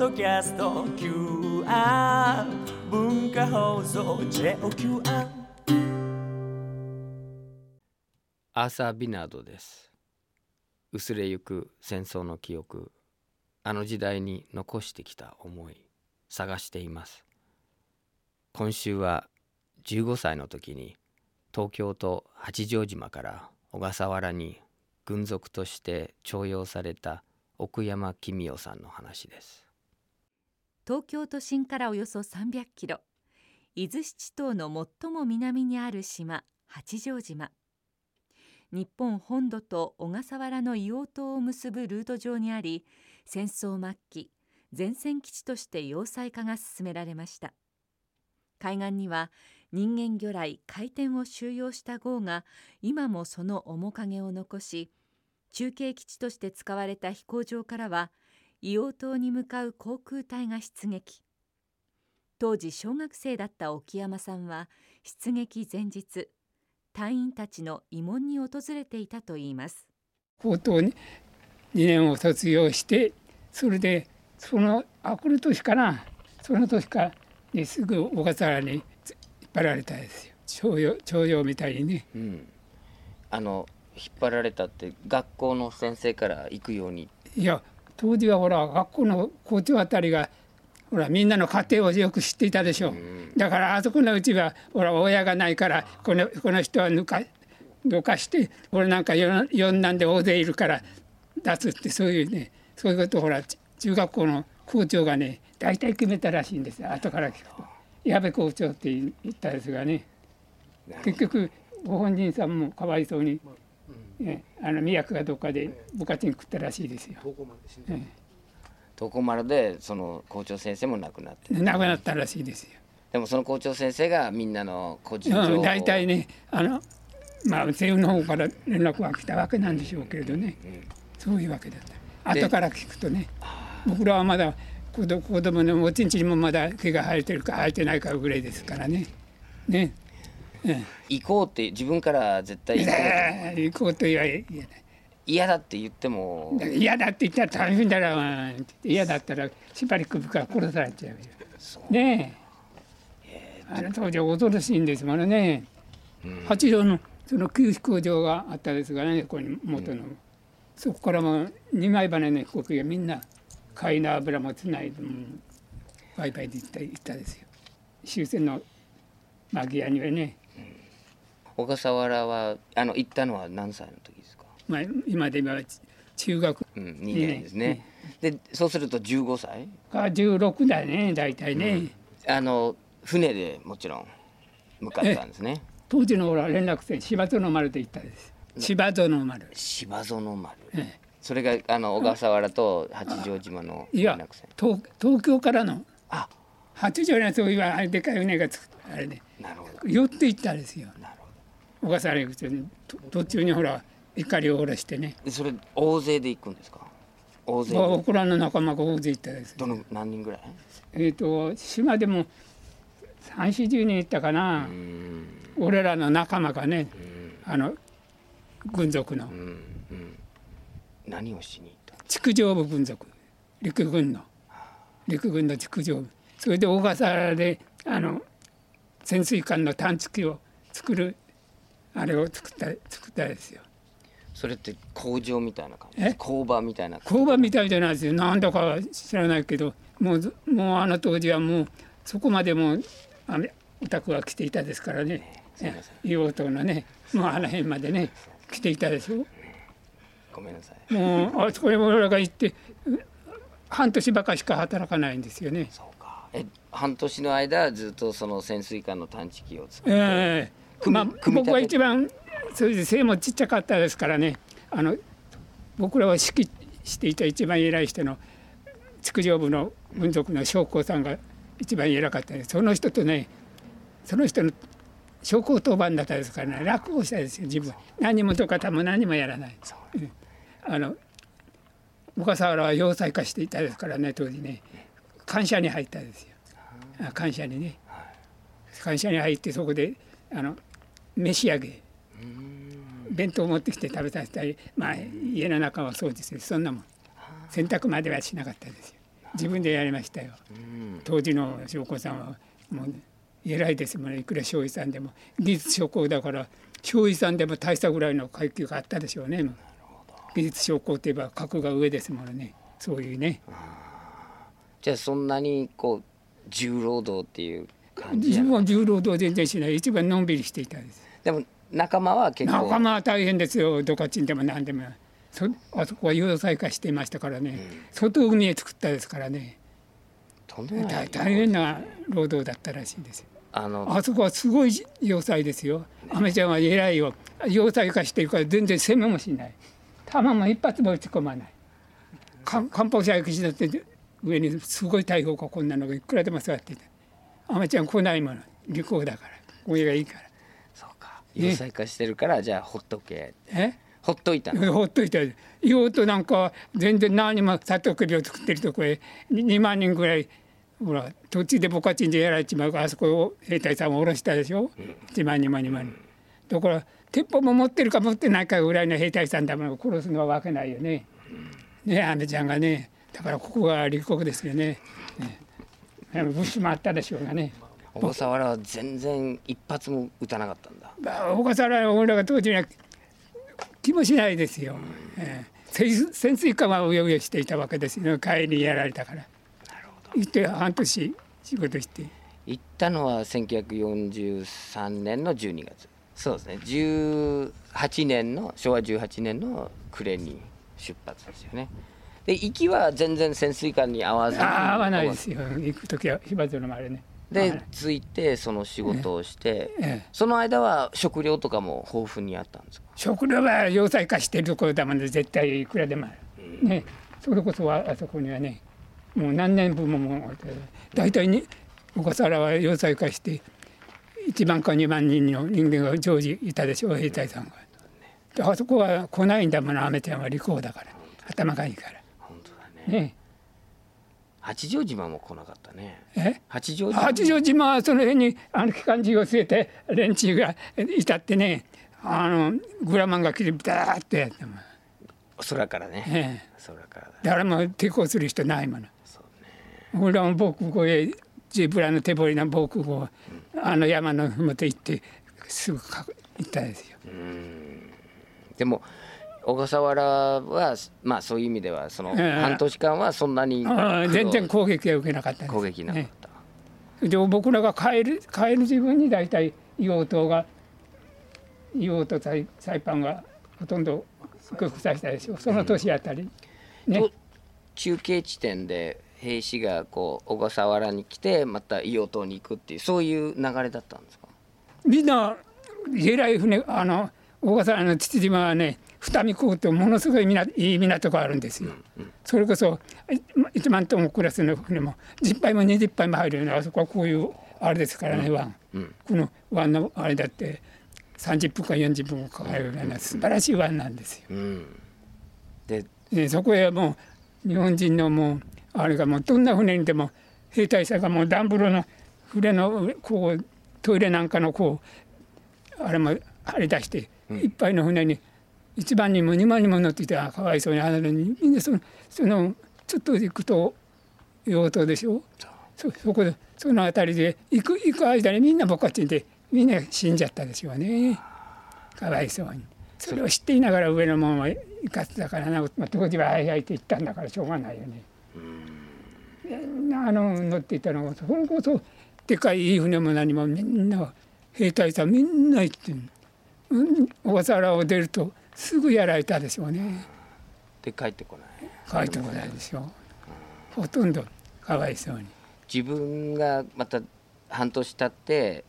ドキャスト QR 文化放送 JOQR アー。サー・ビナードです。薄れゆく戦争の記憶。あの時代に残してきた思い探しています。今週は15歳の時に東京と八丈島から小笠原に軍属として徴用された奥山公代さんの話です。東京都心からおよそ300キロ。伊豆七島の最も南にある島八丈島。日本本土と小笠原の硫黄島を結ぶルート上にあり戦争末期前線基地として要塞化が進められました。海岸には人間魚雷回転を収容した号が今もその面影を残し中継基地として使われた飛行場からは硫黄島に向かう航空隊が出撃。当時小学生だった沖山さんは出撃前日隊員たちの慰問に訪れていたといいます。高等に2年を卒業してそれでそのあこの年かなその年かにすぐ小笠原に引っ張られたんですよ。徴用徴用みたいにね。うん。あの引っ張られたって学校の先生から行くように？いや当時はほら学校の校長あたりがほらみんなの家庭をよく知っていたでしょう、だからあそこのうちはほら親がないからこのこの人は抜かどかして俺なんかよ四男で大勢いるから出すってそういうねそういうことをほら中学校の校長がね大体決めたらしいんですよ。後から聞くと。矢部校長って言ったですがね。結局ご本人さんもかわいそうに、ね、あの宮古がどっかで部活に食ったらしいですよ。え床丸でその校長先生も亡くなってえ亡くなったらしいですよ。でもその校長先生がみんなの個人情報をうん、大体ねあのまあ政府の方から連絡が来たわけなんでしょうけれどね、そういうわけだった。で後から聞くとね僕らはまだ子供子供のおちんちんにもまだ毛が生えてるか生えてないかぐらいですからね。ね。え行こうって自分から絶対え行こうえ行こうと言わ嫌だって言っても。嫌だって言ったら大変だろ嫌だったらしばらく部下殺されちゃうよ。ねえ。あの当時は恐ろしいんですものね、八丈のその旧飛行場があったですがねここに元の、そこからも二枚羽の飛行機がみんな貝の油もつないでバイバイで行った行ったですよ。終戦の間際にはね、小笠原はあの行ったのは何歳の時ですか？まあ、今で今は中学うん2年ですね。でそうすると15歳？が16だね大体ね、あの船でもちろん向かったんですね。当時のほら連絡船芝園丸で行ったです。芝園丸。芝園丸。ええ。それがあの小笠原と八丈島の連絡船。東東京からのあ。八丈にそういうあれでかい船がつくあれで。なるほど。寄って行ったんですよ。なるほ小笠原行くと途中にほら怒りを下ろしてね。それ大勢で行くんですか？大勢で。オクラの仲間が大勢行ったです。どの何人ぐらい？えっ、と島でも三四十人行ったかな。う、ん。俺らの仲間がねあの軍属の。何をしに行った？築城部軍属。陸軍の。陸軍の築城部。それで小笠原であの潜水艦の探知機を作るあれを作った作ったですよ。それって工場みたいな感じ？え？工場みたいな工場みたいじゃないですよ。なんだかは知らないけどもうずもうあの当時はもうそこまでもうあのお宅は来ていたですからね。硫黄島のねもうあの辺までね来ていたでしょ。ごめんなさい。もうあそこへ俺らが行って半年ばかしか働かないんですよね。そうか。え半年の間ずっとその潜水艦の探知機を作って、ええ。組みまあ、僕は一番それで背もちっちゃかったですからね。あの僕らを指揮していた一番偉い人の築城部の軍属の将校さんが一番偉かった。ですその人とねその人の将校当番だったですからね。楽をしたですよ自分。何もとかたも何もやらない、う。ん。あの小笠原は要塞化していたですからね当時ね。官舎に入ったですよ。あ官舎にね。官舎に入ってそこであの召し上げ弁当を持ってきて食べさせたり、まあ、家の中を掃除する。そんなもん。洗濯まではしなかったですよ。自分でやりましたよ。うん当時の将校さんはもう偉いですもんね。いくら将尉さんでも。技術将校だから将尉さんでも大したぐらいの階級があったでしょうね。技術将校といえば格が上ですものね。そういうね。じゃあそんなにこう重労働っていう感じ自分は重労働全然しない。一番のんびりしていたんですでも仲間は結構仲間は大変ですよドカチンでも何でもそあそこは要塞化していましたからね、外海へ作ったですからねとんでもない大大変な労働だったらしいですよあのあそこはすごい要塞ですよ。アメちゃんは偉いよ。要塞化してるから全然攻めもしない。弾も一発も撃ち込まない。か艦砲射撃士だって上にすごい大砲がこんなのがいくらでも座ってて。アメちゃん来ないもの。利口だから。上がいいから。要塞化してるからじゃあほっとけえ？ほっといたの。ほっといて硫黄となんかは全然何もサトウキビを作ってるとこへ2万人ぐらいほら土地でボカチンでやられちまうからあそこを兵隊さんを下ろしたでしょ？1万2万2万。人だから鉄砲も持ってるか持ってないかぐらいの兵隊さんだもの殺すのはわけないよね。ねえアメちゃんがね。だからここが立国ですよね。ね。物資もあったでしょうがね小笠原は全然一発も撃たなかったんだ。まあ小笠原は俺らが当時には気もしないですよ、ええ。潜水潜水艦はうようよしていたわけですよ。帰りにやられたから。行って半年仕事して。行ったのは1943年の12月。そうですね。18年の昭和18年の暮れに出発ですよね。で行きは全然潜水艦に合わず合わないですよ。行く時は火花のあれねで着い。てその仕事をして、ええ。その間は食料とかも豊富にあったんですか？食料は要塞化してるところだもんで絶対いくらでもある、ね。それこそはあそこにはねもう何年分ももう大体に小笠原は要塞化して1万か2万人の人間が常時いたでしょう。兵隊さんが。であそこは来ないんだもの。アメちゃんは利口だから。頭がいいから。本当だね。ね八丈島も来なかったね。え？八丈島？八丈島はその辺にあの機関銃を据えて連中がいたってね。あのグラマンが来てダーッとやって。も、空からね、ええ、空からだ。誰も抵抗する人ないもの。そうね。俺らも防空壕へジブラの手彫りの防空壕あの山のふもと行ってすぐか行ったんですよ。でも小笠原はまあそういう意味ではそのええ。半年間はそんなに全然攻撃は受けなかったんです。攻撃なかっねた、で僕らが帰る帰る自分に大体硫黄島が硫黄とサイサイパンがほとんど屈服させたでしょその年あたり、ね。と中継地点で兵士がこう小笠原に来てまた硫黄島に行くっていうそういう流れだったんですか？みんな偉い船あの小笠原の父島はね二見港ってものすごい港いい港があるんですよ。それこそ1万トンクラスの船も10杯も20杯も入るようなあそこはこういうあれですからね、湾、うん。この湾のあれだって30分か40分かかるような素晴らしい湾なんですよ。うん。ででそこへもう日本人のもうあれがもうどんな船にでも兵隊さんがもうダンブロの船のこうトイレなんかのこうあれも張り出して、いっぱいの船に1万人も2万人も乗っていてあかわいそうにあるのにみんなそのそのちょっと行くと硫黄島でしょ？そそこでその辺りで行く行く間にみんな僕たちでみんな死んじゃったでしょうね。かわいそうに。それを知っていながら上のもんは行かせたからな、まあ、当時は「はいはい」って言ったんだからしょうがないよね。みん。なあの乗っていたのがそれこそでかいいい船も何もみんな兵隊さんみんな行ってんうん小笠原を出るとすぐやられたでしょうね。で帰ってこない。帰ってこないでしょう。ほとんどかわいそうに。自分がまた半年経って、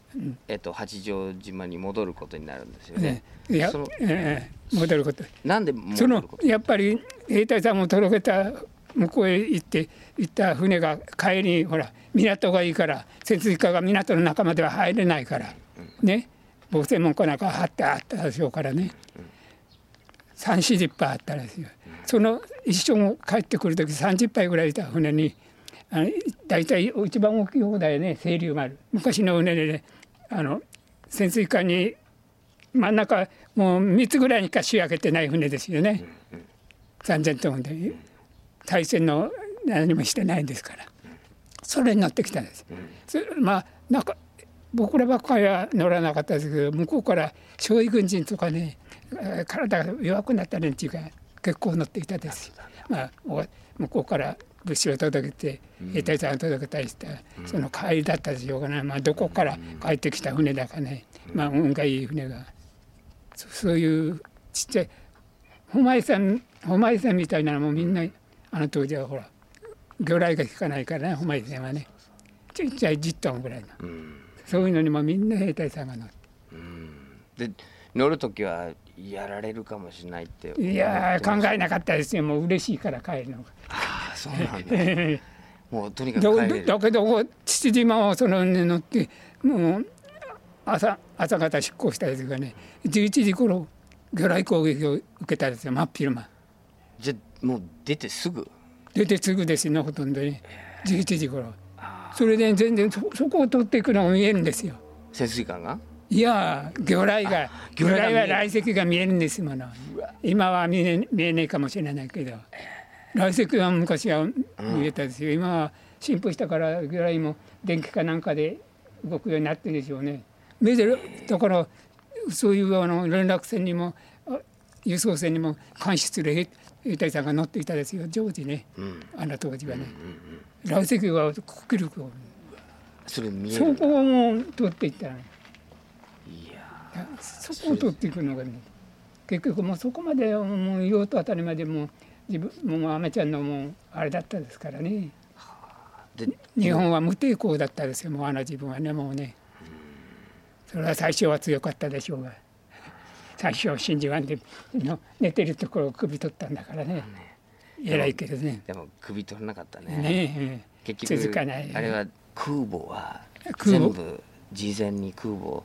えっと、八丈島に戻ることになるんですよね。ね、いやええ戻ること。なんでそ戻のやっぱり兵隊さんもとろけた向こうへ行って行った船が帰りにほら港がいいから潜水艦が港の中までは入れないからね。防戦門かなんか張ってあったでしょうからね。3 4 0杯あったらですよ。その一緒に帰ってくる時30杯ぐらいいた船にあの大体一番大きい方だよね清流丸。昔の船でねあの潜水艦に真ん中もう3つぐらいにか仕上げてない船ですよね、3,000トンで大戦の何もしてないんですから。それに乗ってきたんです。まあなんか僕らばっかりは乗らなかったですけど向こうから傷痍軍人とかね体が弱くなった連中が結構乗ってきたです。まあお向こうから物資を届けて兵隊さんを届けたりした、その帰りだったでしょうかね、まあ、どこから帰ってきた船だかね、まあ、運がいい船が。そそういうちっちゃい誉井さん誉井さんみたいなのもみんなあの当時はほら魚雷が効かないからね誉井さんはね。ちっちゃい10トンぐらいの。うん。そういうのにもみんな兵隊さんが乗って。で乗る時はやられるかもしれないっていやー考ええなかったですよ。もう嬉しいから帰るのが。ああそうなんだ。もうとにかくだだけど父島をその船乗ってもう朝朝方出港したですがね11時頃魚雷攻撃を受けたんですよ。真っ昼間。じゃあもう出てすぐ？出てすぐですねほとんどね11時頃。それで全然そそこを取っていくのが見えるんですよ。潜水艦が？いやー魚雷が魚魚雷は来石が見えるんですもの。今は見え見えないかもしれないけど。来石は昔は見えたですよ、今は進歩したから魚雷も電気かなんかで動くようになってるでしょうね。メゼルだからそういうあの連絡船にもあ輸送船にも監視する兵兵隊さんが乗っていたですよ。常時ね、あの当時はね、来石が国力を。それ見えそる。んだこを取っていったらいやそこを取っていくのがね結局もうそこまでもう用途あたりまでもう自分もうアメちゃんのもうあれだったですからね。で日本は無抵抗だったですよもうあの自分はねもうね。それは最初は強かったでしょうが。最初真珠湾での寝てるところを首取ったんだからね。偉いけどね。でも首取れなかったね。ねえ。結局続かない。あれは空母は空母。全部事前に空母を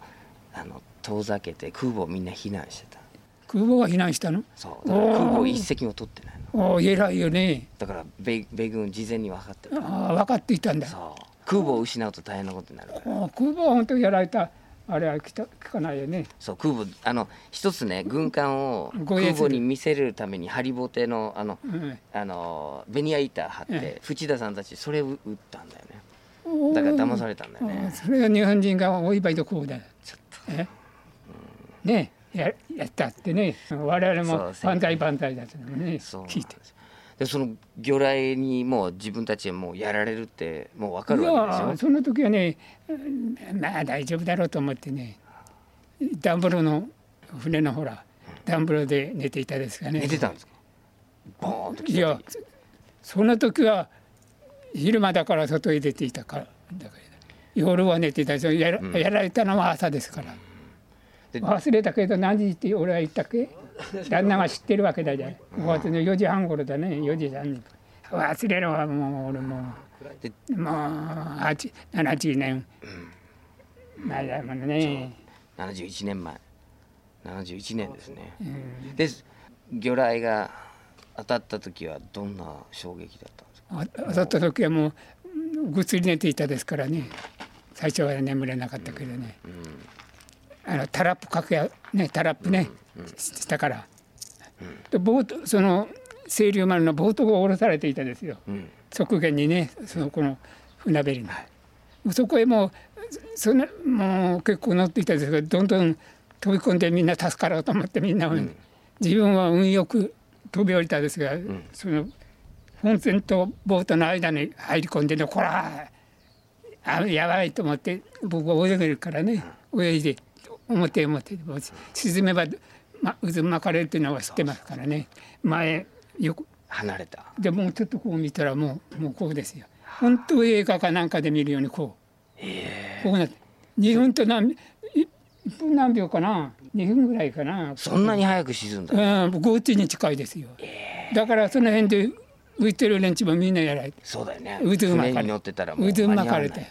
あの遠ざけて空母をみんな避難してた。空母が避難したの？そうだから空母一隻も取ってないの。おお偉いよね。だから米米軍事前に分かってた。ああ分かっていたんだ。そう。空母を失うと大変なことになる空母は本当にやられたあれは聞かないよね。そう空母あの一つね軍艦を空母に見せるためにハリボテのあのうん。あのベニヤ板張ってえ淵田さんたちそれを撃ったんだよね。だから騙されたんだよね。それが日本人がお祝いどこうだ。え？ねややったってね我々も万歳万歳だったのね聞いて。でその魚雷にもう自分たちはもうやられるってもう分かいるわけでしょやその時はねうんまあ大丈夫だろうと思ってねダンブロの船のほらダンブロで寝ていたですがね。寝てたんですか？ボーンといやその時は昼間だから外へ出ていたからだから夜は寝ていた。しやら,、やられたのは朝ですから。で忘れたけど何時って俺は言ったっけ？旦那が知ってるわけだじゃん。5月の4時半頃だね4時30分忘れるわもう俺も。でうもう8 70年。前だもんね。71年前。71年ですね、で魚雷が当たった時はどんな衝撃だったんですか？あ当たった時はもううんぐっすり寝ていたですからね。最初は眠れなかったけどね、あのタラップかけやねタラップね、したから、でボートその清流丸のボートが下ろされていたですよ、ん。側舷にねそのこの船べりに、もうそこへもうそのもう結構乗っていたんですけどどんどん飛び込んでみんな助かろうと思ってみんな、自分は運よく飛び降りたんですが、その本船とボートの間に入り込んでねこらあやばいと思って僕は泳げるからね泳いで表へ表へもう沈めば、ま、渦巻かれるっていうのは知ってますからね。前よく離れた。でもうちょっとこう見たらもうもうこうですよ。本当映画かなんかで見るようにこう。こうなって。2分と何1分何秒かな？2分ぐらいかな？そんなに早く沈んだ、うんゴーチに近いですよ。だからその辺で浮いてる連中もみんなやられて。そうだよね。渦巻かれて。渦巻かれて。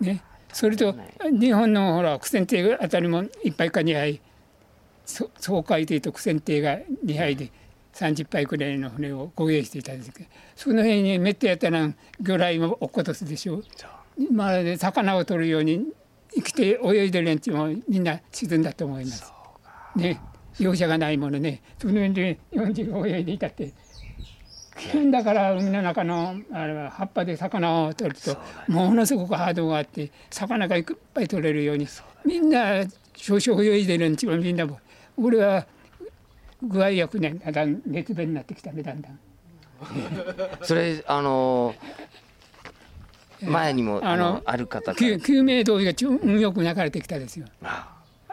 ねそれと日本のほら苦戦艇あたりも1杯か2杯。そ総海艇と苦戦艇が2杯で30杯くらいの船を護衛していたんですけどその辺にめったやったら魚雷も落っことすでしょまるで魚を取るように生きて泳いでる連中もみんな沈んだと思います。ね。容赦がないものね。その辺で日本人が泳いでいたって だから海の中のあれは葉っぱで魚を取るとものすごくハードがあって魚がいっぱい取れるようにみんな少々泳いでるんちもみんなも俺は具合よくねだんだん熱弁になってきたねだんだん。それあの前にもああののある方か救救命胴衣がちょ運よく流れてきたですよ。ら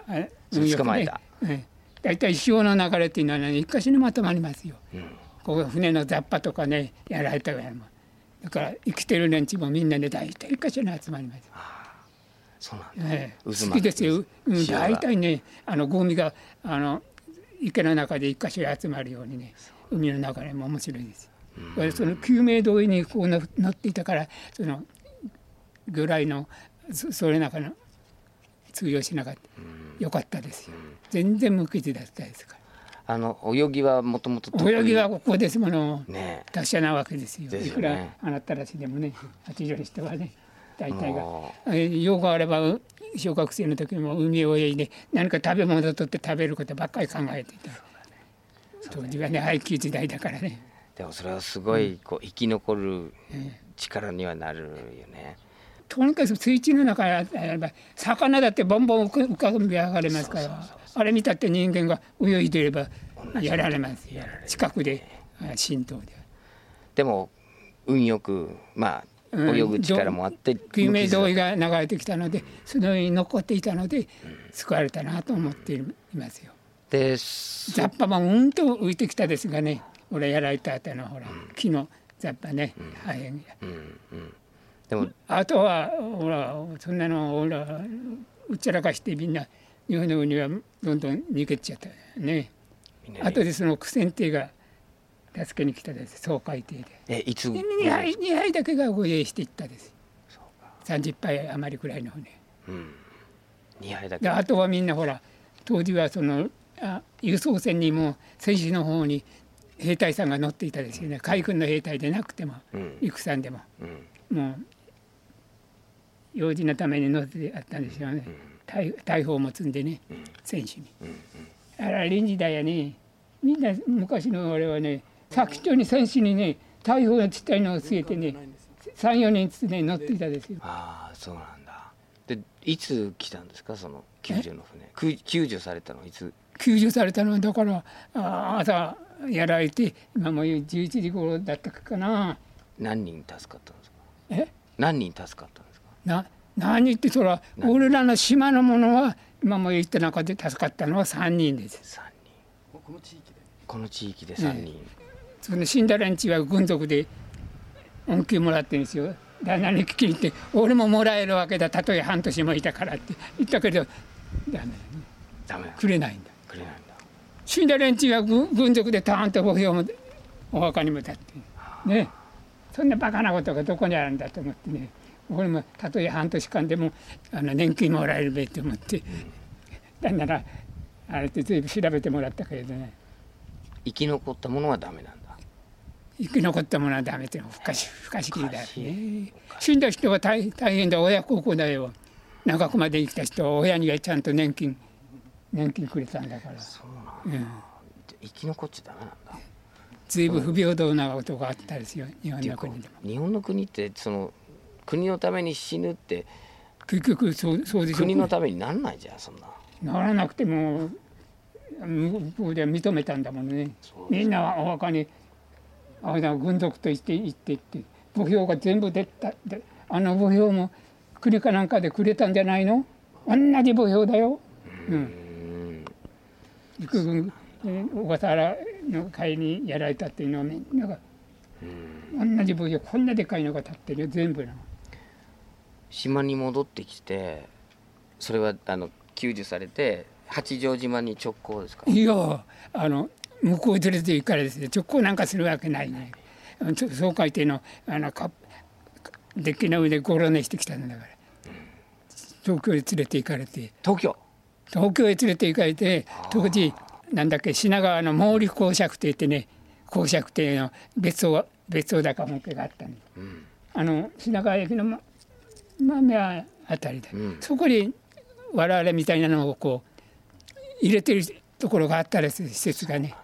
あれそれ運よく捕まえたね。だいたい潮の流れっていうのはね一箇所にまとまりますよ。うんここ船の雑把とかねやられたからもだから生きてる連中もみんなで大体一箇所に集まります。そうなんだええ渦巻き好きですよ。うん、大体ねあのゴミがあの池の中で一箇所に集まるようにね海の流れも面白いです。だからその救命胴衣にこうの乗っていたからそのぐらいのそそれなんかの通用しなかった。よかったですよ。全然無傷だったですかあの泳ぎはもともとら。泳ぎはここですもの。ね達者なわけですよ。ねいくらあなたらしでもね、八丈の人はね、大体が用があればう小学生の時も海を泳いで何か食べ物を取って食べることばっかり考えていた。当時はね配給時代だからね。でもそれはすごいこう生き残る力にはなるよねとにかく水中の中にあれば魚だってボンボン浮か浮かび上がれますからあれ見たって人間が泳いでいればやられますよ。近くであ浸透で。でも運よくまあうん泳ぐ力もあって救命胴衣がが流れてきたのでその上に残っていたので救われたなと思っていますよ。でそ雑把もうんと浮いてきたですがね俺やられた後のほら木の雑把ね破片が。うんうん。でもあとはほらそんなのほらうっちゃらかしてみんな日本の海はどんどん逃げちゃったね。あとでその苦戦艇が助けに来たです。総海艇で。えいつ2杯二杯だけが護衛していったです。30杯余りくらいの船。うん。2杯だけ。であとはみんなほら当時はそのあ輸送船にも戦士の方に兵隊さんが乗っていたですよね。海軍の兵隊でなくてもうん。戦でも。うん。もう用事のために乗ってあったんですよね。大大砲も積んでね戦士に。あら臨時代やね。みんな昔の俺はね先っちょに戦士にね大砲がちっちゃいのを据えてね34人ずつね乗っていたですよ。ああそうなんだ。でいつ来たんですか？その救助の船。く救助されたのはいつ？救助されたのはだからあ朝やられて今もう11時頃だったかな。何人助かったんですか？え？何人助かったんですか？な何ってそら俺らの島のものは今も言った中で助かったのは3人です。3人。この地域で？この地域で3人、その死んだ連中は軍属で恩給もらってるんですよ。旦那に聞きに行って俺ももらえるわけだ。たとえ半年もいたからって。言ったけどダメ。ダメ。だくれないんだ。くれないんだ。死んだ連中は軍軍属でターンと墓標もお墓にも立って。ね。そんなバカなことがどこにあるんだと思ってね俺もたとえ半年間でもあの年金もらえるべと思って、なんならあれって随分調べてもらったけれどね。生き残ったものはダメなんだ。生き残ったものはダメって不可思不可思議だしね。死んだ人は大大変だ親孝行だよ。長くまで生きた人は親にはちゃんと年金年金くれたんだから。そうなんだ、うん。生き残っちゃダメなんだ。随分不平等なことがあったですよ日本の国でも。日本の国ってその国のために死ぬって。結局そうそうでしょ国のためになんないじゃんそんな。ならなくても向こうでは認めたんだもんね。みんなはお墓にあれだ軍属として行って行って墓標が全部出たであの墓標も国かなんかでくれたんじゃないの？同じ墓標だよ、うん、うん。陸軍えー小笠原の会にやられたっていうのはみんなが同じ墓標こんなでかいのが立ってるよ全部の島に戻ってきてそれはあの救助されて八丈島に直行ですか？いやあの向こう連れて行かれて直行なんかするわけないね。あの総会艇のあのかデッキの上でゴロ寝してきたんだから。東京へ連れて行かれて。東京？東京へ連れて行かれて当時なんだっけ品川の毛利公爵邸ってね公爵邸の別荘別荘だか本家があったんですうん。あの品川駅のま真ん目あたりで、うん。そこに我々みたいなのをこう入れてるところがあったらしい施設がね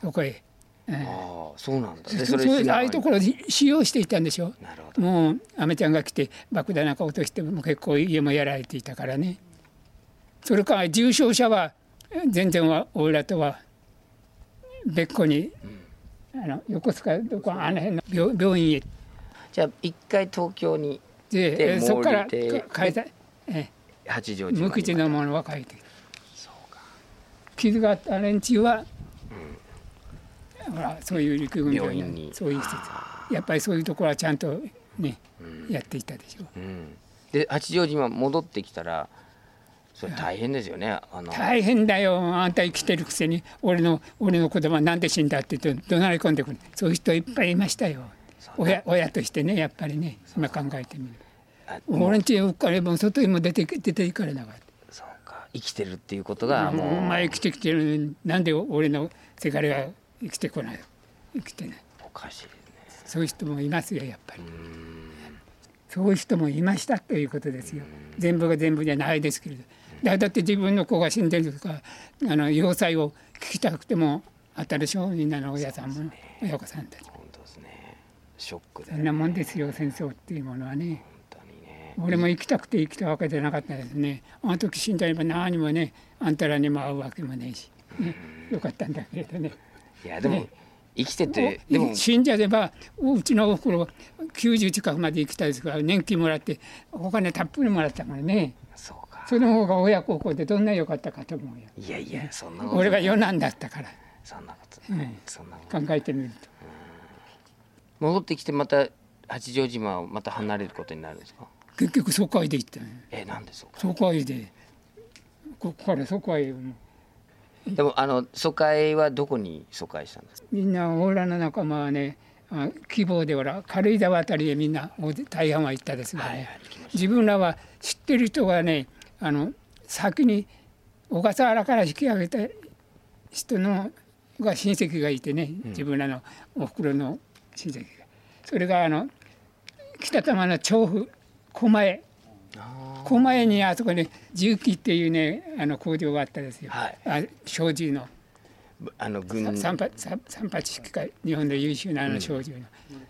そこへええ。ああそうなんだ。でそうそああいうところろで使用していたんでしょ？なるほど。もうアメちゃんが来て爆弾なんか落としても結構家もやられていたからね。それから重症者は全然は俺らとは別個に、あの横須賀どこあの辺の病病院へ。じゃあ一回東京にでそこから変えた、え八丈島に無口のものは変えてきた。傷があった連中は、ほらそういう陸軍病院に。そういう施設。やっぱりそういうところはちゃんとね、やっていたでしょう。うん。で八丈島戻ってきたらそれ大変ですよね。あの。大変だよ。あんた生きてるくせに俺の俺の子供はなんで死んだって言って怒鳴り込んでくる。そういう人いっぱいいましたよ親親としてねやっぱりね今考えてみる。あ俺んちうっかりもう外にも出て出ていかれなかった。そうか。生きてるっていうことがもう。お前生きてきてる。のになんで俺のせがれが生きてこない？生きてない。おかしいね。そういう人もいますよやっぱり。そういう人もいましたということですよ。全部が全部じゃないですけれど。だだって自分の子が死んでるとかあの要塞を聞きたくてもあったでしょみんなの親さんも親子さんたち本当ですねショックで。そんなもんですよ戦争っていうものはね。本当にね。俺も生きたくて生きたわけじゃなかったですね。あの時死んだれば何もねあんたらにも会うわけもねえし、ね、よかったんだけれどね。いやでもね。生きててでも。信者でばうちのおふくろ90近くまで生きたですから年金もらってお金たっぷりもらったからね。そうか。その方が親孝行でどんな良かったかと思うよ。いやいやそんなこと。俺が余男だったから。そんなことうん。そんなこと考えてみると戻ってきてまた八丈島をまた離れることになるんですか？結局疎開で行ったのよえなんでそうか疎開で。ここから疎開をでもあの疎開はどこに疎開したんですか？みんな俺らの仲間はねあ希望でほら軽井沢あたりへみんな大大半は行ったですがね、はいはい自分らは知ってる人がねあの先に小笠原から引き上げた人のが親戚がいてね。自分らのおふくろの親戚がそれがあの北玉の調布狛江。あ狛江にあそこに重機っていうねあの工場があったですよ、はい。あ小銃の。ーあの軍三八三三八式会日本の優秀なあの少女の、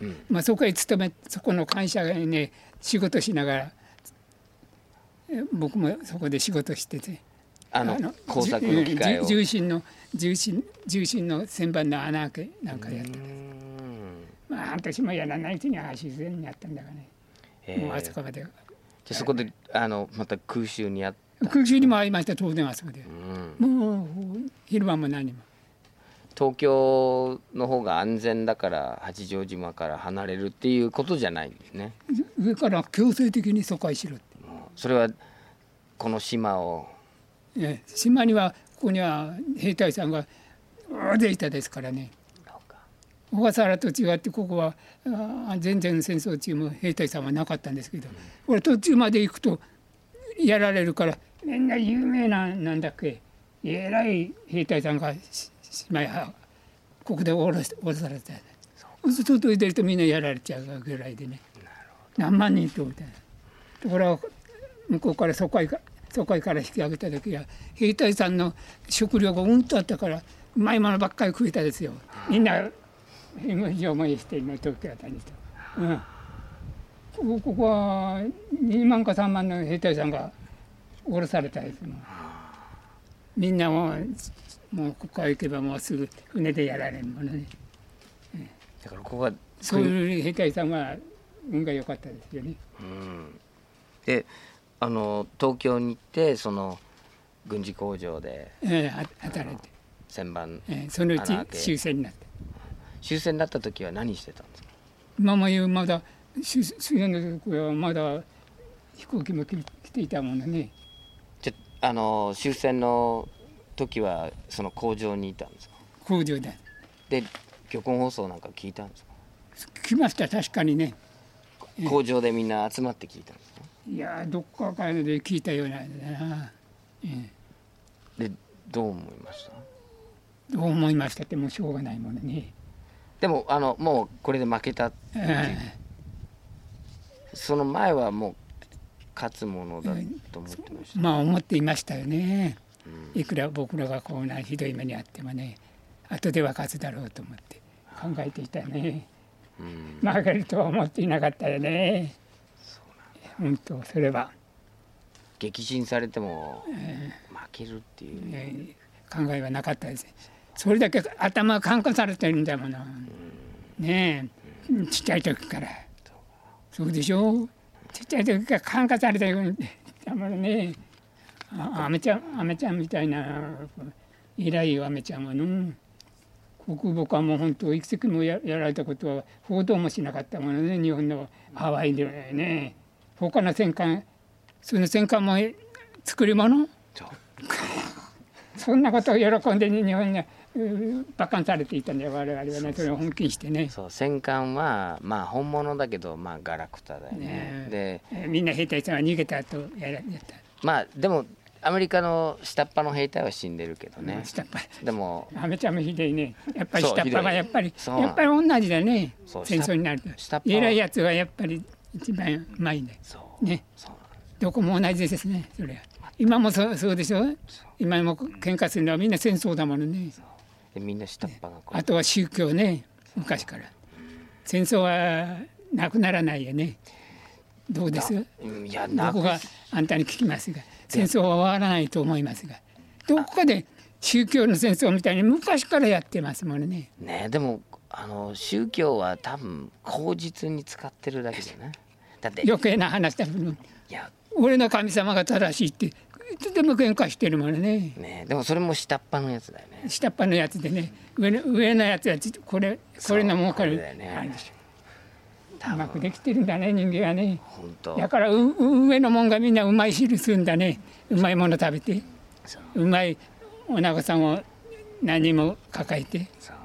うん。まあ、そこへ勤めそこの会社にね仕事しながらえ僕もそこで仕事してて。あの工作の機械を。じゅ重心の重心重心の旋盤の穴開けなんかやってうーん。まあ半年もやらないうちに足前になったんだからね、へー。もうあそこまで。じゃあそこであのまた空襲にあっ空襲にもありました当然あそこで。うん。もう昼間も何も。東京の方が安全だから八丈島から離れるっていうことじゃないんですね。上から強制的に疎開しろって。それはこの島を。ええ。島にはここには兵隊さんが大勢いたですからね小笠原と違ってここは全然戦争中も兵隊さんはなかったんですけど、これ途中まで行くとやられるからみんな有名ななんだっけ。偉い兵隊さんが島やここで降ろ降ろされて。外に出るとみんなやられちゃうぐらいでね。何万人とみたいなところが向こうから疎開か疎開から引き上げた時は兵隊さんの食料がうんとあったからうまいものばっかり食えたですよ。みんな非常もしてるの東京あたりと、うん、ここは2万か3万の兵隊さんが降ろされたですもんみんなもうもうここから行けばもうすぐ船でやられるものね。だからここがそういう兵隊さんは運が良かったですよね。うん。であの東京に行ってその軍事工場でええは働いて、旋盤ええそのうち終戦になって終戦になった時は何してたんですか？今も言うまだ終終戦の時はまだ飛行機も来来ていたものね。じゃあの終戦の時はその工場にいたんですか？工場でで漁港放送なんか聞いたんですか、来ました確かにね。工場でみんな集まって聞いたんですか？いやどっかからで聞いたようなんだな、えでどう思いました？えどう思いましたってもうしょうがないものね、でもあのもうこれで負けたえその前はもう勝つものだと思ってました、えまあ思っていましたよね。いくら僕らがこうなひどい目にあってもね後では勝つだろうと思って考えていたね。うん。負けるとは思っていなかったよね。本当それは、激震されても負けるっていう、えー考えはなかったですそれだけ頭が感化されてるんだもの。ねえ。ちっちゃい時から。そうでしょ？ちっちゃい時から感化されてるんだものね。あアメちゃんアメちゃんみたいな偉いアメちゃんはの国母はもう本当いくつもややられたことは報道もしなかったものね。日本のハワイでね。他の戦艦その戦艦も作り物 そんなことを喜んで日本にう馬鹿にされていたんだよ我々はねそれを本気にしてね。そう戦艦はまあ本物だけどまあガラクタだよね。ねでえ。ーみんな兵隊さんは逃げたとやらやった。まあでもアメリカの下っ端の兵隊は死んでるけどね、下っ端。でもアメちゃんもひどいね。やっぱり下っ端がやっぱりやっぱり同じだね。戦争になると。下っ端は。偉いやつはやっぱり一番うまいね。ね。どこも同じですねそれは。今もそうそうでしょ？今も喧嘩するのはみんな戦争だものねでみんな下っ端があとは宗教ね昔から。戦争はなくならないよね。どうです？うんいやな僕があんたに聞きますが。戦争は終わらないと思いますが。どこかで宗教の戦争みたいに昔からやってますものね。ねでもあの宗教は多分口実に使ってるだけじゃない？だって。い余計な話だもの。や。俺の神様が正しいっていつでも喧嘩してるものね。ねでもそれも下っ端のやつだよね。下っ端のやつでね。上の上のやつはちこれこれの儲かるあれでし多ょうまく分できてるんだね人間はね。だから上のもんがみんなうまい汁するんだね。うまいもの食べて。そう。うまいお長さんを何も抱えて。そう。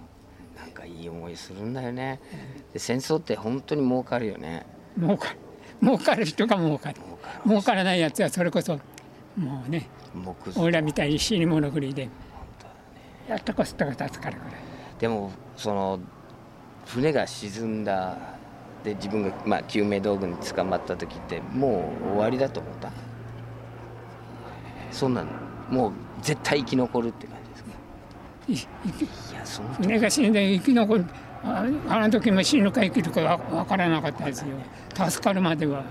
なんかいい思いするんだよね。で戦争って本当に儲かるよね。儲かる。儲かる人が儲かる。儲からないやつはそれこそもうね俺らみたいに死に物狂いで。やったかすったか助かるぐらいでもその船が沈んだ。で自分が、まあ、救命道具に捕まった時ってもう終わりだと思った？そんなの。もう絶対生き残るって感じですか？いいきいやその船が死んで生き残る。ああの時も死ぬか生きるかわ分からなかったですよ。助かるまでは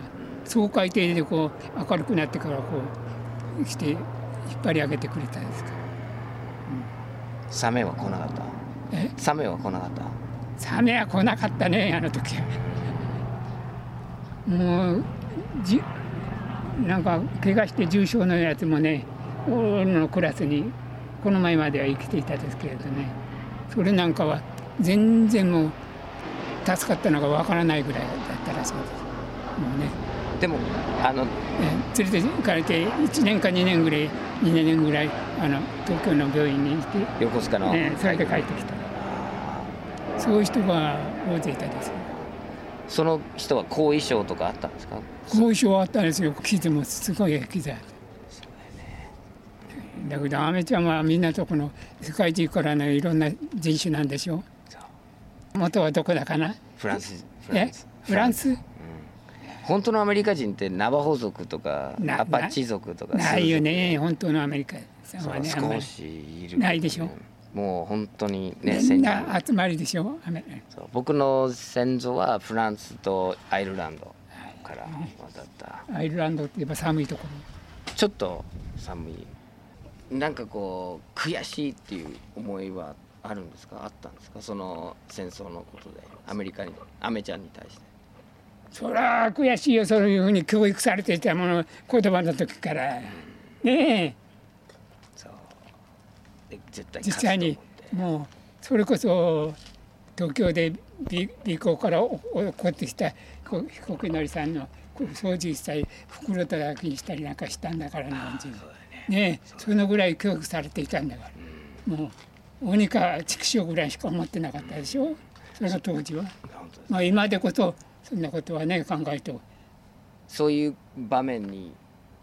総海底でこう明るくなってからこう来て引っ張り上げてくれたんですか？らサメは来なかった？え？サメは来なかった？サメは来なかったねあの時は。もうじなんか怪我して重傷のやつもね俺のクラスにこの前までは生きていたですけれどね。それなんかは全然もう助かったのがわからないぐらいだったらしいです。もうねでもあのえ連れて行かれて1年か2年ぐらい2年ぐらいあの東京の病院にいて、横須賀の、ね、それで帰ってきた。そういう人が大勢いたですよ。その人は後遺症とかあったんですか？後遺症あったんですよ。傷もす。ごい傷あってだけどアメちゃんはみんなとこの世界中からのいろんな人種なんでしょ？そう。元はどこだかな？フランスフえフランス？本当のアメリカ人ってナバホ族とかなアパッチ族とかないよね。本当のアメリカさんはね。少しいるないでしょ。もう本当にねみん集まりでしょ。う僕の先祖はフランスとアイルランドから渡った。アイルランドって言えば寒いとこちょっと寒い。なんかこう悔しいっていう思いはあるんですか？あったんですか？その戦争のことでアメリカにアメちゃんに対して。ろそりゃ悔しいよそういうふうに教育されていたもの言葉の時から。う。で絶対実際にもうそれこそ東京で美美港からお落っこってきたこう飛行機乗りさんのこう操縦したり袋叩きにしたりなんかしたんだから日本人。ね。え。そのぐらい教育されていたんだから。もう鬼か畜生ぐらいしか思ってなかったでしょ？その当時は。まあ今でこそそんなことはね考えるとそういう場面に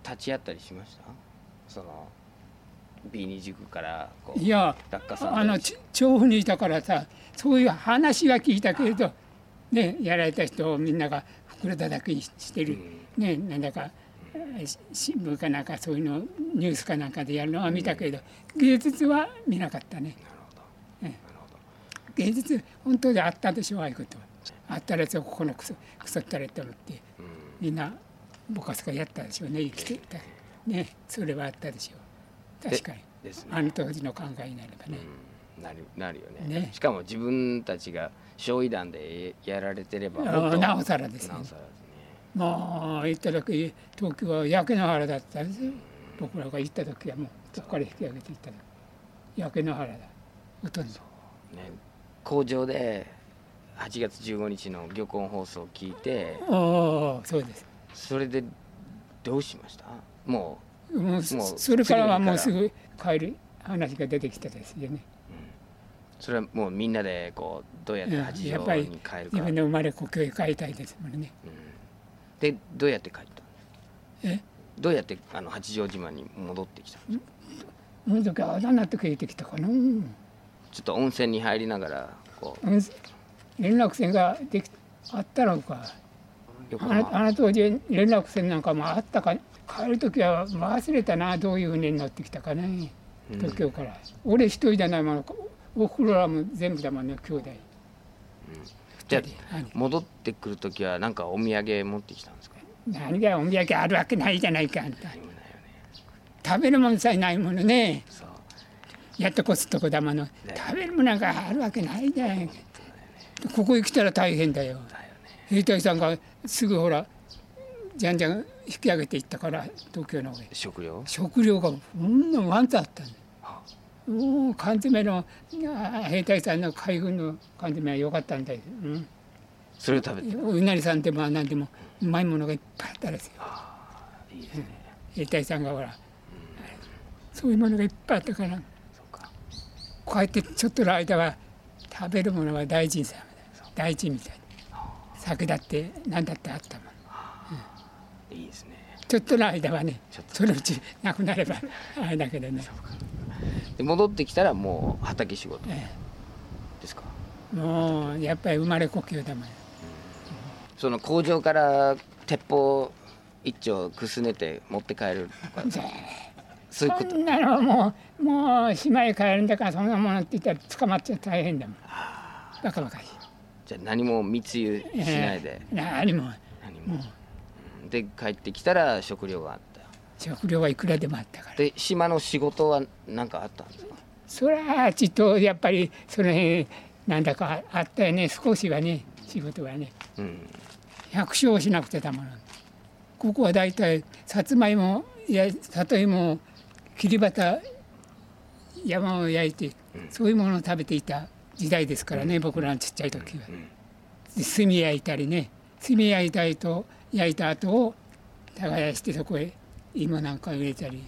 立ち会ったりしました？その B2 塾からこういやあのち調布にいたからさそういう話は聞いたけれど、ね、やられた人をみんなが袋叩きにしてる、ね、なんだか新聞かなんかそういうのニュースかなんかでやるのは見たけれど、芸術は見なかったね。ね現実本当であったでしょああいうことはあったらここのクソクソったれと思ってみんなぼかすかやったでしょうね生きてた。ねそれはあったでしょう。確かに。ですね。あの当時の考えになればね、うん。なるなるよね。ね。しかも自分たちが焼夷弾でやられてればなおさらですね。なおさらですね。もう行った時東京は焼け野原だったんですよ。僕らが行った時はもうそこから引き上げていった時。焼け野原だ。ほとんど。ね。工場で8月15日の漁港放送を聞いておおそうです。それでどうしました？ももうそもうそれからはもうす次ぐ帰る話が出てきたですよね。うそれはもうみんなでこうどうやってうん。八やっぱり丈に帰るか、自分の生まれ故郷へ帰りたいですもんね。でどうやって帰ったの？え？どうやってあの八丈島に戻ってきたの？その時はあだなって帰ってきたかちょっと温泉に入りながらこう連絡線ができあったのか。横あの浜あの当時連絡線なんかもあったか。帰る時は忘れたなどういう船に乗ってきたかね。東京から、俺一人じゃないものおふくろらも全部だもんね兄弟。じゃあ二人。兄戻ってくる時は何かお土産持ってきたんですか？何がお土産あるわけないじゃないかあんた。ね。食べるものさえないものね。やっとこすとこだもの。食べるものなんかあるわけないじゃない。かここへ来たら大変だよ。だよね。兵隊さんがすぐほらじゃんじゃん引き上げていったから東京の方へ。食料？食料がほんのワンツあったのあ。もう缶詰のあ兵隊さんの海軍の缶詰は良かったんだよ、うん、それを食べてお稲荷さんでも何でもうまいものがいっぱいあったですよいいですね。兵隊さんがほら、そういうものがいっぱいあったからこうやってちょっとの間は食べるものは大事にさ大事みたいに酒だって何だってあったもん。いいですね。ちょっとの間はねそのうちなくなればあれだけどね、で戻ってきたらもう畑仕事。えですか？えもうやっぱり生まれ故郷だもん。その工場から鉄砲一丁くすねて持って帰るとか。そういうこと。そんなのもうもう島へ帰るんだからそんなものって言ったら捕まっちゃ大変だもん。バカバカしいじゃあ何も密輸しないで。ええ何も。何も。うんで帰ってきたら食料があった食料はいくらでもあったから。で島の仕事は何かあったんですか？そりゃちっとやっぱりその辺なんだかあったよね。少しはね仕事はね。うん。百姓をしなくてたもの。ここは大体さつまいもや里芋を切り畑山を焼いてそういうものを食べていた時代ですからね、僕らのちっちゃい時は。で炭焼いたりね炭焼いたりと焼いた後を耕してそこへ芋なんか入れたり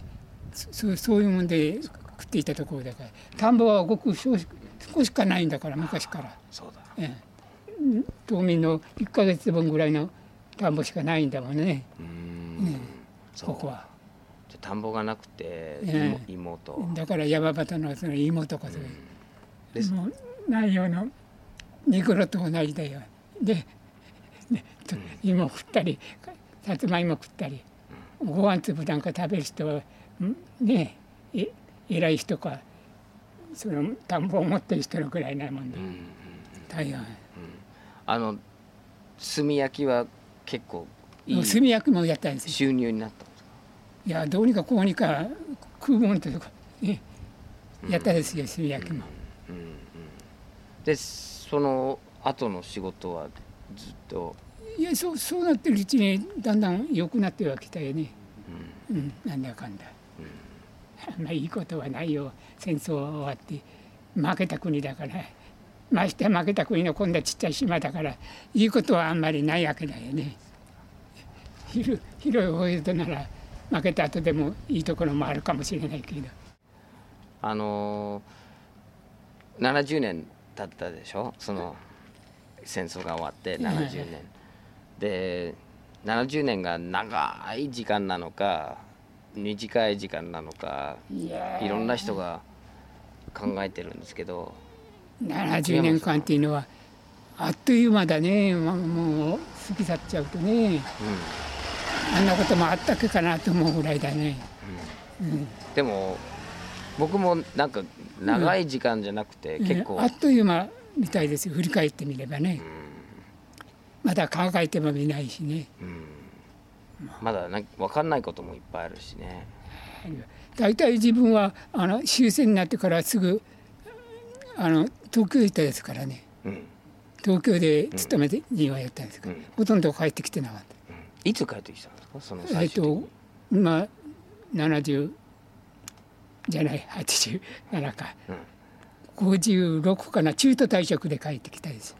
そそういうもんで食っていたところだから。田んぼはごく少し少しかないんだから昔から。そうだ。ええ。島民の1ヶ月分ぐらいの田んぼしかないんだもんね、うーん。そう。ここは。田んぼがなくてええ。芋と。だから山端のその芋とかそういう、ですもう内容の肉ろと同じだよ。で、ねと芋食ったりさつまいも食ったり、ご飯粒なんか食べる人はんねえ偉い人かその田んぼを持ってる人のぐらいなもんで、うん大変。あの炭焼きは結構いい炭焼きもやったんですよ。収入になったんですか？いやどうにかこうにか食うもんとか、ね、やったですよ炭焼きも。でその後の仕事はずっと？いやそうそうなってるうちにだんだん良くなってはきたよね、うん。なんだかんだ、あん。まいいことはないよ。戦争終わって負けた国だから。ましてや負けた国の今度はちっちゃい島だから。いいことはあんまりないわけだよね。広広い方へとなら負けた後でもいいところもあるかもしれないけど。あのー、70年経ったでしょ？その戦争が終わって70年。で70年が長い時間なのか短い時間なのかいろんな人が考えてるんですけど。70年間っていうのはあっという間だね。もうもう過ぎ去っちゃうとね。あんなこともあったっけかなと思うぐらいだね。でも僕もなんか長い時間じゃなくて結構。ねあっという間みたいですよ振り返ってみればね、まだ考えてもみないしね。まだなんか分かんないこともいっぱいあるしね。大体自分はあの終戦になってからすぐあの東京行ったですからね。うん。東京で勤めてにはやったんですから、うん。ほとんど帰ってきてなかった。いつ帰ってきたんですかそのえっと今70じゃない87か、56かな。中途退職で帰ってきたです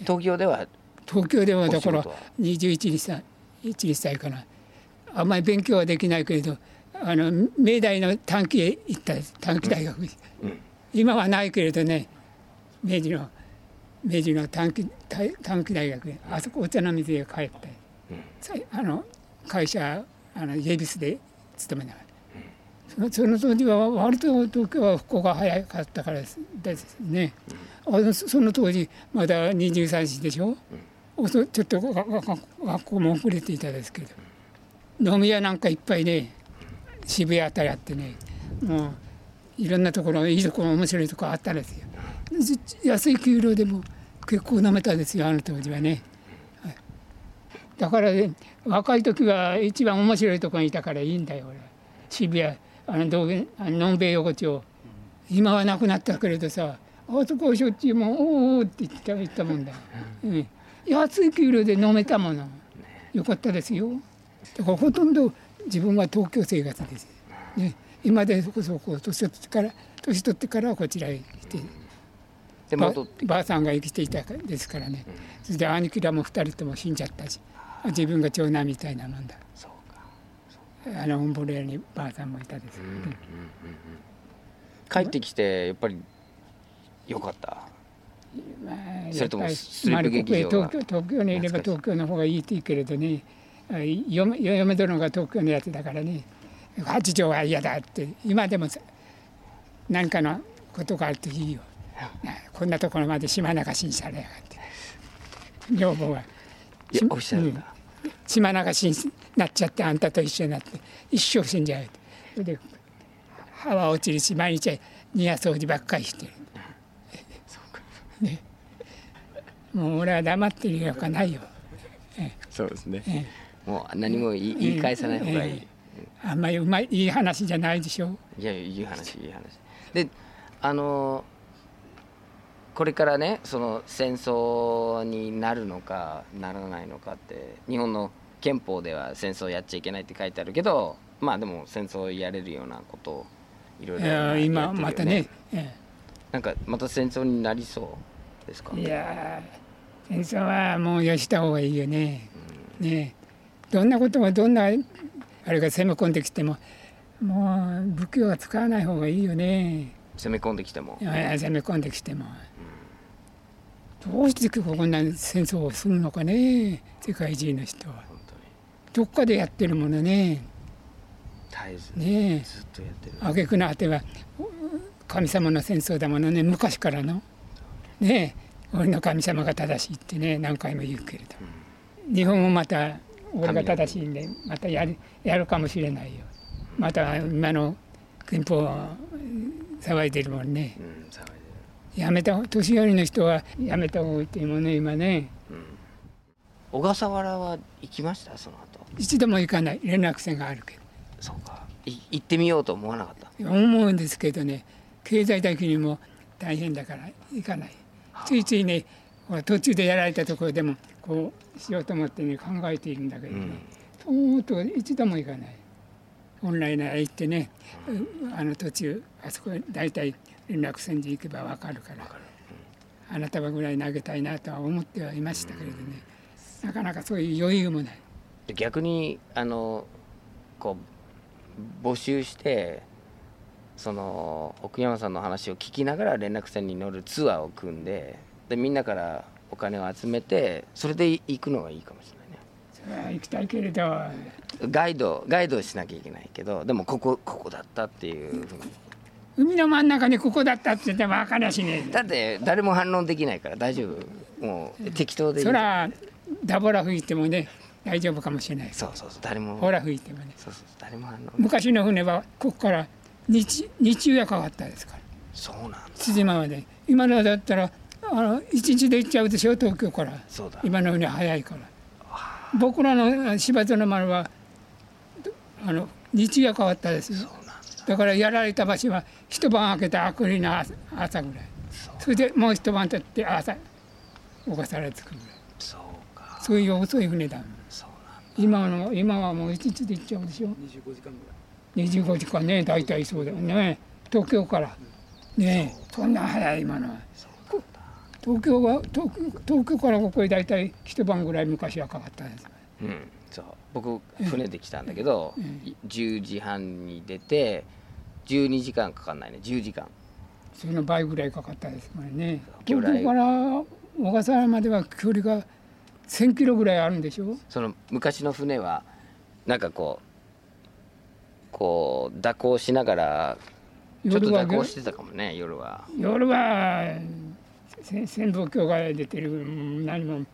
東京では？東京ではだからお仕事は？21歳1歳かな。あんまり勉強はできないけれどあの明大の短期へ行った短期大学。に、うん。今はないけれどね。明治の明治の短期短短期大学へ。あそこお茶の水へ帰って、さあの会社あのイエビスで勤めながら、その当時は割と東京は復興が早かったからですね、あのそその当時まだ23歳でしょ、おそちょっと学校も遅れていたですけど。飲み屋なんかいっぱいね渋谷あたりあってねもういろんなところいいところ面白いところあったんですよ。じ安い給料でも結構飲めたですよあの当時はね、はい。だからね若い時は一番面白いところにいたからいいんだよ俺渋谷あの道玄あののんべい横丁今はなくなったけれどさあそこしょっちゅうもうおーおーって言った言ったもんだ、うん、安い給料で飲めたもの。よかったですよ。だからほとんど自分は東京生活です、ね、今でこそこう年取ってから年取ってからこちらへ来て。ばで戻ってばあさんが生きていたですからね、それで兄貴らも二人とも死んじゃったし自分が長男みたいなもんだあのオンボレ屋にばあさんもいたです、帰ってきてやっぱりよかった？まあそれともストリップ劇場が？東京東京にいれば東京の方がいいって言うけれどね。あ嫁嫁殿が東京のやつだからね。八条は嫌だって。今でもさ何かのことがあるといいよ。こんなところまで島流しにされやがって。女房がいやおっしゃるんだ、島流しになっちゃってあんたと一緒になって一生死んじゃうで歯は落ちるし毎日庭掃除ばっかりしてる、ね、もう俺は黙ってるよかないよ。そうですね。えもう何も言い言い返さない方がいい、えあんまりうまいいい話じゃないでしょ。いやいい話いい話。であのこれからねその戦争になるのかならないのかって日本の憲法では戦争やっちゃいけないって書いてあるけどまあでも戦争やれるようなことをいろいいろやってるよまたね、えなんかまた戦争になりそうですか？えいや戦争はもうよした方がいいよね。ね。えどんなことがどんなあれが攻め込んできてももう武器は使わない方がいいよね。攻め込んできても。攻め込んできても、どうしてこんな戦争をするのかね世界中の人は。どっかでやってるものね。絶えずねずっとやってる。え挙句の果ては神様の戦争だものね。昔からの。ねえ。俺の神様が正しいってね何回も言うけれど、日本もまた俺が正しいんでまたやるやるかもしれないよ。また今の憲法を騒いでるもんね。うんやめた年寄りの人はやめた方がいいっていうね今ね。小笠原は行きました？その後。一度も行かない。連絡線があるけそうか。い行ってみようと思わなかった？ど思うんですけどね。経済的にも大変だから行かない。ついついね途中でやられたところでもこうしようと思ってね考えているんだけどね、とうとう一度も行かない。本来なら行ってね、あの途中あそこへ大体連絡線で行けば分かるからあなたはぐらい投げたいなとは思ってはいましたけれどね、なかなかそういう余裕もない。で逆にあのこう募集してその奥山さんの話を聞きながら連絡船に乗るツアーを組んででみんなからお金を集めてそれで行くのがいいかもしれないね。それは行きたいけれど。ガイドガイドをしなきゃいけないけどでもここここだったっていうふうに海の真ん中にここだったって言っても分からしね。えだって誰も反論できないから大丈夫。もう適当でいい。そらダボラ吹いてもね大丈夫かもしれない。そうそうそう誰も。ほら吹いてもね。そうそう誰も反論。昔の船はここから日日中がかかったですから。そうなんだ。辻間まで今のだったらあの一日で行っちゃうでしょ東京から。そうだ。今のように早いから。僕らの芝園丸はあの日が変わったですよだからやられた場所は一晩明けた明くりの朝朝ぐらい。それでもう一晩経って朝小笠原着くぐらい。そうか。そういう遅い船だ今の今はもう一日で行っちゃうでしょ。25時間ね大体そうだよね。東京から。ねえそんな早い今のは。こ東京は東京東京からここへ大体一晩ぐらい昔はかかったんですよ。うん。そう。僕船で来たんだけど、い10時半に出て12時間かかんないね。10時間その倍ぐらいかかったですからね東京から小笠原までは距離が1000キロぐらいあるんでしょ？その昔の船はなんかこうこう蛇行しながらちょっと夜は蛇行してたかもね夜は。夜はせ旋風鏡が出てるうん何も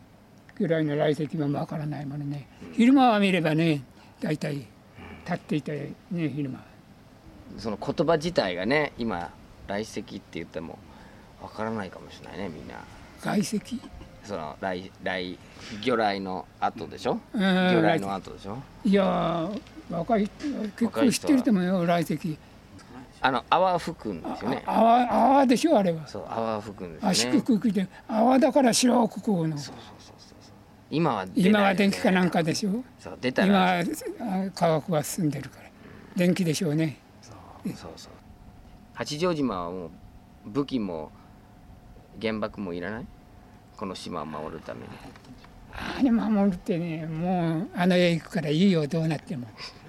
ぐらいの来石もわからないものね昼間は見ればね大体立っていてね昼間その言葉自体がね今来石って言ってもわからないかもしれないねみんな。外石その来来魚雷の後でしょ？うん魚雷の後でしょ？いやー若い結構知ってると思うよ来石あの泡吹くんですよね。あ泡泡でしょあれは。そう泡吹くんです圧よね。縮空気で。泡だから白くこうの今は出ないよね。今は電気かなんかでしょ。そう出た今らはあ科学が進んでるから。電気でしょうねそうそう。八丈島はもう武器も原爆もいらない？この島を守るために。あれ守るってねもうあの世行くからいいよどうなっても。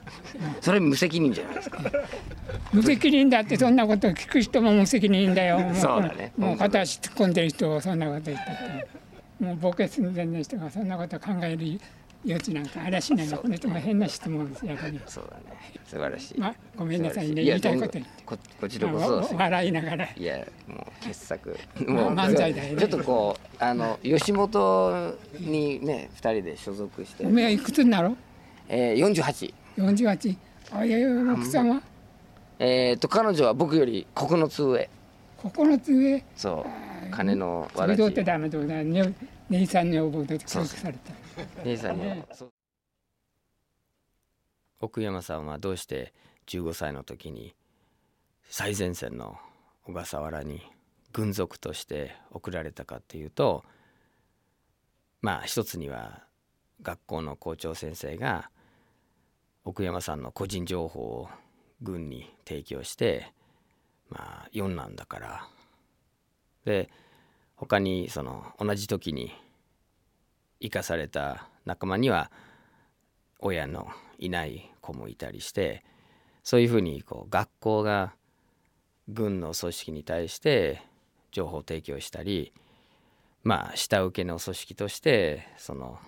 それ無責任じゃないですか。無責任だってそんなこと聞く人も無責任だよ。も そうだね。もう片足突っ込んでる人をそんなこと言ってて。もうボケ寸前の人がそんなこと考える余地なんかありゃしないの。この人も変な質問です逆にそうだね。素晴らしい、まあごめんなさいね。言いたいこと言って。ここちらこそ笑いながら。いやもう傑作。まあもう漫才だよね。ちょっとこうあの吉本にね二人で所属して。お、めえいくつになろえー、48 48あいやいや奥さんは？えー、と彼女は僕より9つ上。9つ上？そう。金のそれどうってわダメだね姉さんに覚えて教育された 姉さんに奥山さんはどうして15歳の時に最前線の小笠原に軍属として送られたかっていうとまあ一つには学校の校長先生が奥山さんの個人情報を軍に提供してまあ四男だから。で他にその同じ時に生かされた仲間には親のいない子もいたりしてそういうふうにこう学校が軍の組織に対して情報提供したりまあ下請けの組織としてその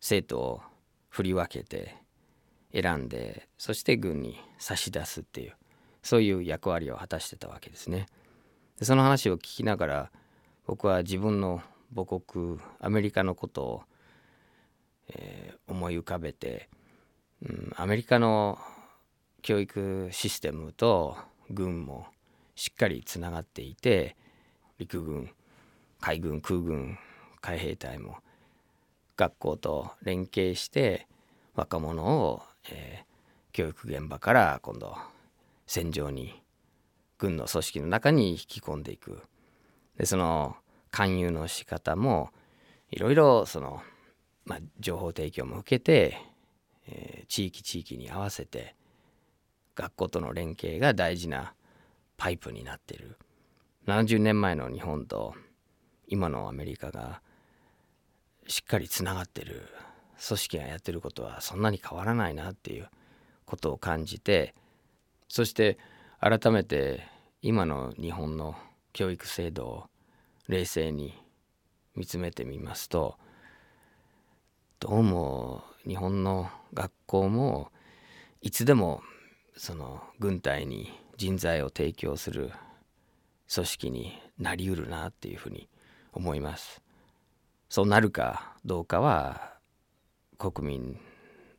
生徒を振り分けて選んでそして軍に差し出すっていうそういう役割を果たしてたわけですね。でその話を聞きながら僕は自分の母国アメリカのことを、えー思い浮かべて、うん、アメリカの教育システムと軍もしっかりつながっていて陸軍海軍空軍海兵隊も学校と連携して若者を、えー教育現場から今度戦場に軍の組織の中に引き込んでいく。でその勧誘の仕方もいろいろその、まあ、情報提供も受けて、えー地域地域に合わせて学校との連携が大事なパイプになってる。70年前の日本と今のアメリカがしっかりつながってる。組織がやってることはそんなに変わらないなっていうことを感じてそして改めて今の日本の教育制度を冷静に見つめてみますとどうも日本の学校もいつでもその軍隊に人材を提供する組織になりうるなっていうふうに思います。そうなるかどうかは国民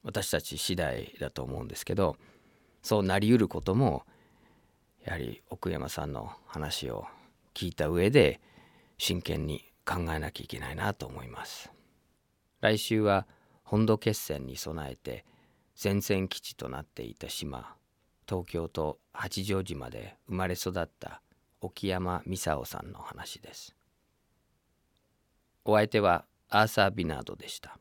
私たち次第だと思うんですけどそうなりうることもやはり奥山さんの話を聞いた上で真剣に考えなきゃいけないなと思います。来週は本土決戦に備えて前線基地となっていた島東京と八丈島で生まれ育った沖山美沙さんの話です。お相手はアーサー・ビナードでした。